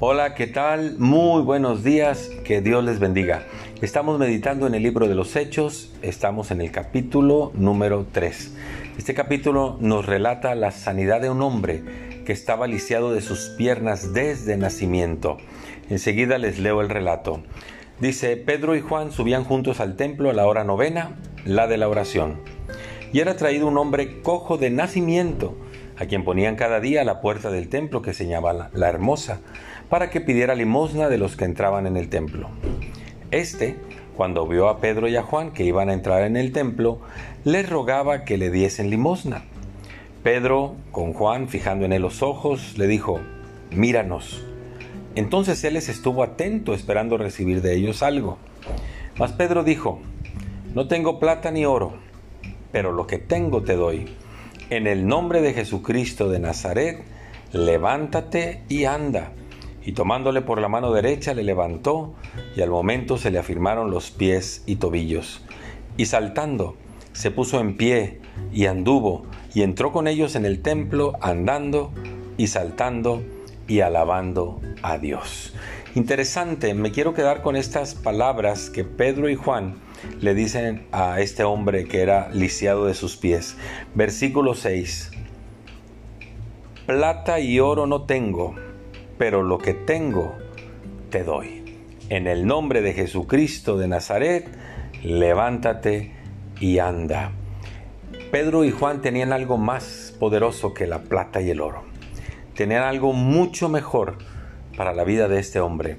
Hola, ¿qué tal? Muy buenos días, que Dios les bendiga. Estamos meditando en el libro de los Hechos, estamos en el capítulo número 3. Este capítulo nos relata la sanidad de un hombre que estaba lisiado de sus piernas desde nacimiento. Enseguida les leo el relato. Dice, Pedro y Juan subían juntos al templo a la hora novena, la de la oración. Y era traído un hombre cojo de nacimiento, a quien ponían cada día a la puerta del templo que se llamaba la Hermosa, para que pidiera limosna de los que entraban en el templo. Este, cuando vio a Pedro y a Juan que iban a entrar en el templo, les rogaba que le diesen limosna. Pedro, con Juan fijando en él los ojos, le dijo, míranos. Entonces él les estuvo atento esperando recibir de ellos algo. Mas Pedro dijo, no tengo plata ni oro, pero lo que tengo te doy. En el nombre de Jesucristo de Nazaret, levántate y anda. Y tomándole por la mano derecha le levantó, y al momento se le afirmaron los pies y tobillos. Y saltando, se puso en pie, y anduvo, y entró con ellos en el templo, andando y saltando y alabando a Dios. Interesante, me quiero quedar con estas palabras que Pedro y Juan le dicen a este hombre que era lisiado de sus pies. Versículo 6. Plata y oro no tengo, pero lo que tengo te doy. En el nombre de Jesucristo de Nazaret, levántate y anda. Pedro y Juan tenían algo más poderoso que la plata y el oro. Tenían algo mucho mejor para la vida de este hombre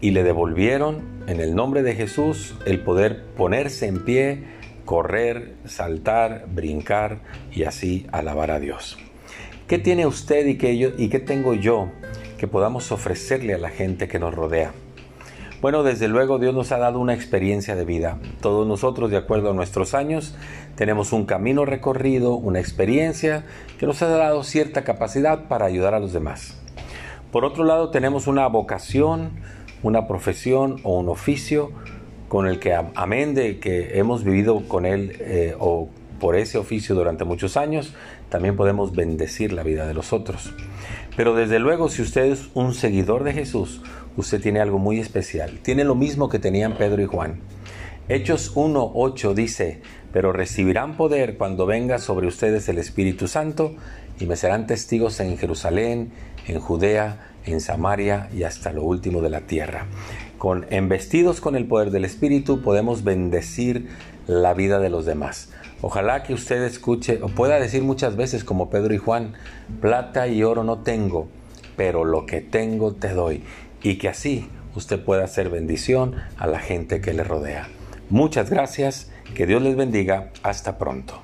y le devolvieron en el nombre de Jesús el poder ponerse en pie, correr, saltar, brincar y así alabar a Dios. ¿Qué tiene usted y qué, yo, y qué tengo yo que podamos ofrecerle a la gente que nos rodea? Bueno, desde luego Dios nos ha dado una experiencia de vida. Todos nosotros, de acuerdo a nuestros años, tenemos un camino recorrido, una experiencia que nos ha dado cierta capacidad para ayudar a los demás. Por otro lado, tenemos una vocación, una profesión o un oficio con el que, amén de que hemos vivido con él eh, o por ese oficio durante muchos años, también podemos bendecir la vida de los otros. Pero desde luego, si usted es un seguidor de Jesús, usted tiene algo muy especial. Tiene lo mismo que tenían Pedro y Juan. Hechos 1.8 dice, pero recibirán poder cuando venga sobre ustedes el Espíritu Santo y me serán testigos en Jerusalén, en Judea, en Samaria y hasta lo último de la tierra. Con embestidos con el poder del Espíritu podemos bendecir la vida de los demás. Ojalá que usted escuche o pueda decir muchas veces como Pedro y Juan, plata y oro no tengo, pero lo que tengo te doy. Y que así usted pueda hacer bendición a la gente que le rodea. Muchas gracias, que Dios les bendiga, hasta pronto.